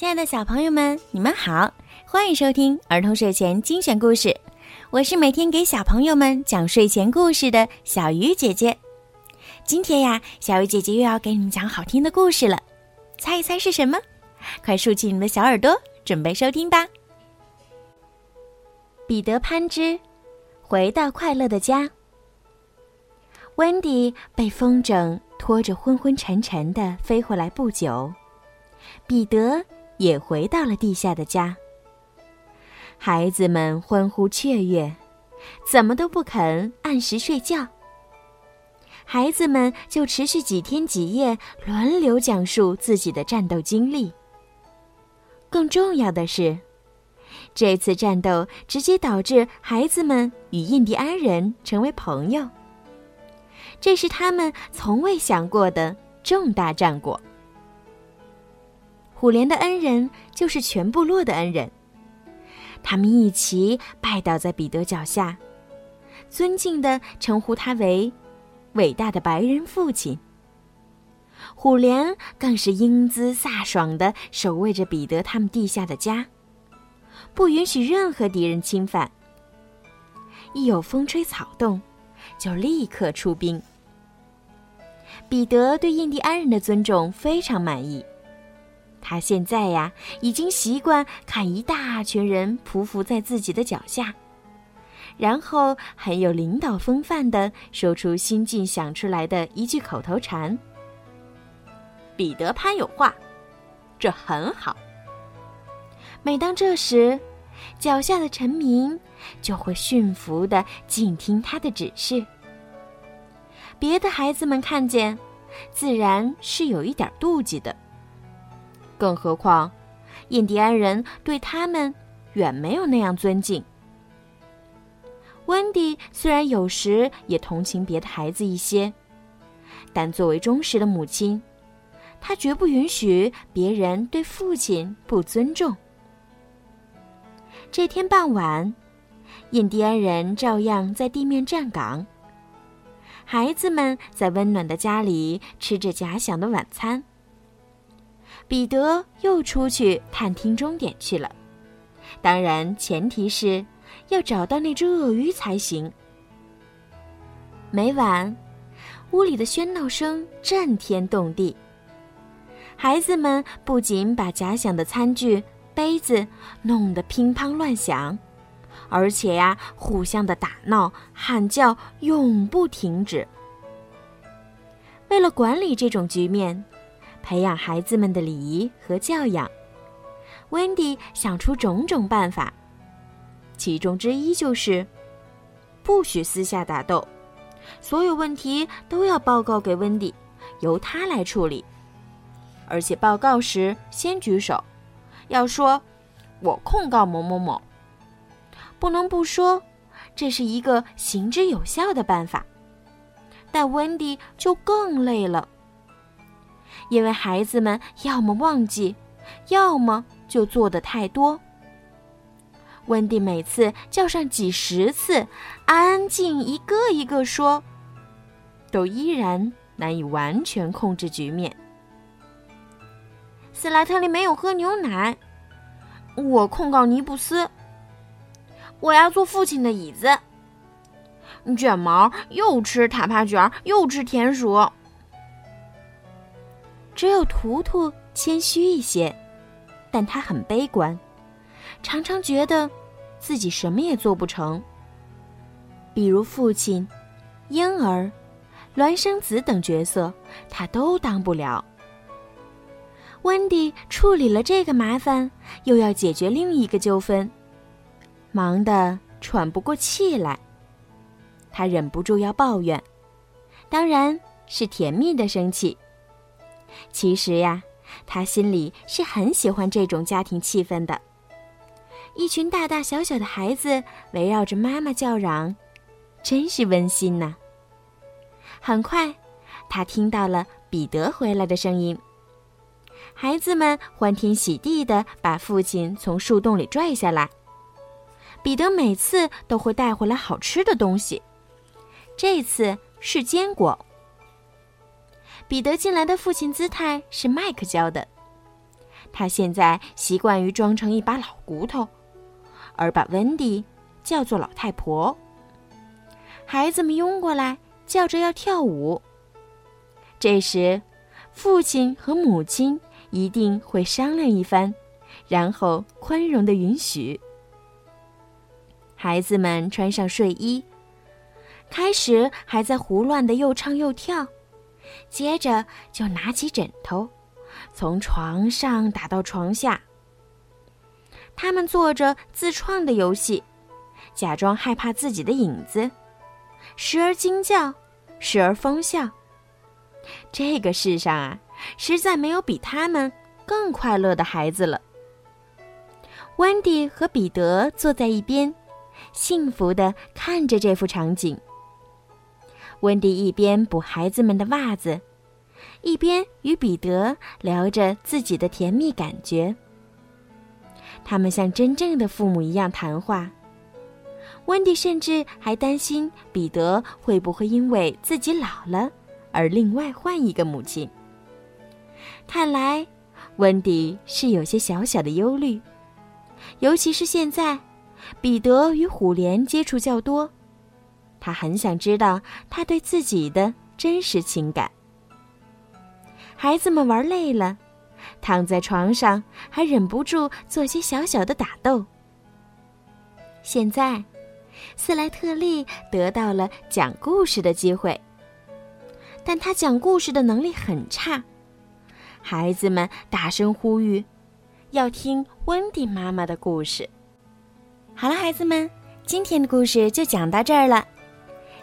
亲爱的小朋友们，你们好，欢迎收听儿童睡前精选故事。我是每天给小朋友们讲睡前故事的小鱼姐姐。今天呀，小鱼姐姐又要给你们讲好听的故事了，猜一猜是什么？快竖起你们的小耳朵，准备收听吧。彼得潘之回到快乐的家。温迪被风筝拖着昏昏沉沉的飞回来不久，彼得也回到了地下的家。孩子们欢呼雀跃，怎么都不肯按时睡觉。孩子们就持续几天几夜，轮流讲述自己的战斗经历。更重要的是，这次战斗直接导致孩子们与印第安人成为朋友。这是他们从未想过的重大战果。虎莲的恩人就是全部落的恩人，他们一起拜倒在彼得脚下，尊敬地称呼他为“伟大的白人父亲”。虎莲更是英姿飒爽地守卫着彼得他们地下的家，不允许任何敌人侵犯。一有风吹草动，就立刻出兵。彼得对印第安人的尊重非常满意，他现在呀已经习惯看一大群人匍匐在自己的脚下，然后很有领导风范的说出新近想出来的一句口头禅：“彼得潘有话，这很好。”每当这时，脚下的臣民就会驯服的静听他的指示。别的孩子们看见，自然是有一点妒忌的。更何况，印第安人对他们远没有那样尊敬。温迪虽然有时也同情别的孩子一些，但作为忠实的母亲，她绝不允许别人对父亲不尊重。这天傍晚，印第安人照样在地面站岗。孩子们在温暖的家里吃着假想的晚餐。彼得又出去探听终点去了，当然前提是要找到那只鳄鱼才行。每晚，屋里的喧闹声震天动地。孩子们不仅把假想的餐具、杯子弄得乒乓乱响。而且呀，互相的打闹、喊叫永不停止。为了管理这种局面，培养孩子们的礼仪和教养，温迪想出种种办法。其中之一就是，不许私下打斗，所有问题都要报告给温迪，由他来处理。而且报告时先举手，要说“我控告某某某”。不能不说，这是一个行之有效的办法。但温迪就更累了，因为孩子们要么忘记，要么就做的太多。温蒂每次叫上几十次“安静”，一个一个说，都依然难以完全控制局面。斯莱特利没有喝牛奶，我控告尼布斯。我要坐父亲的椅子。卷毛又吃塔帕卷，又吃田鼠。只有图图谦虚一些，但他很悲观，常常觉得自己什么也做不成。比如父亲、婴儿、孪生子等角色，他都当不了。温迪处理了这个麻烦，又要解决另一个纠纷。忙得喘不过气来，他忍不住要抱怨，当然是甜蜜的生气。其实呀，他心里是很喜欢这种家庭气氛的，一群大大小小的孩子围绕着妈妈叫嚷，真是温馨呐。很快，他听到了彼得回来的声音，孩子们欢天喜地地把父亲从树洞里拽下来。彼得每次都会带回来好吃的东西，这次是坚果。彼得进来的父亲姿态是麦克教的，他现在习惯于装成一把老骨头，而把温迪叫做老太婆。孩子们拥过来，叫着要跳舞。这时，父亲和母亲一定会商量一番，然后宽容的允许。孩子们穿上睡衣，开始还在胡乱的又唱又跳，接着就拿起枕头。从床上打到床下，他们做着自创的游戏，假装害怕自己的影子，时而惊叫，时而疯笑。这个世上啊，实在没有比他们更快乐的孩子了。温迪和彼得坐在一边，幸福地看着这幅场景。温迪一边补孩子们的袜子。一边与彼得聊着自己的甜蜜感觉，他们像真正的父母一样谈话。温迪甚至还担心彼得会不会因为自己老了而另外换一个母亲。看来，温迪是有些小小的忧虑，尤其是现在，彼得与虎莲接触较多，他很想知道他对自己的真实情感。孩子们玩累了，躺在床上还忍不住做些小小的打斗。现在，斯莱特利得到了讲故事的机会，但他讲故事的能力很差。孩子们大声呼吁，要听温迪妈妈的故事。好了，孩子们，今天的故事就讲到这儿了。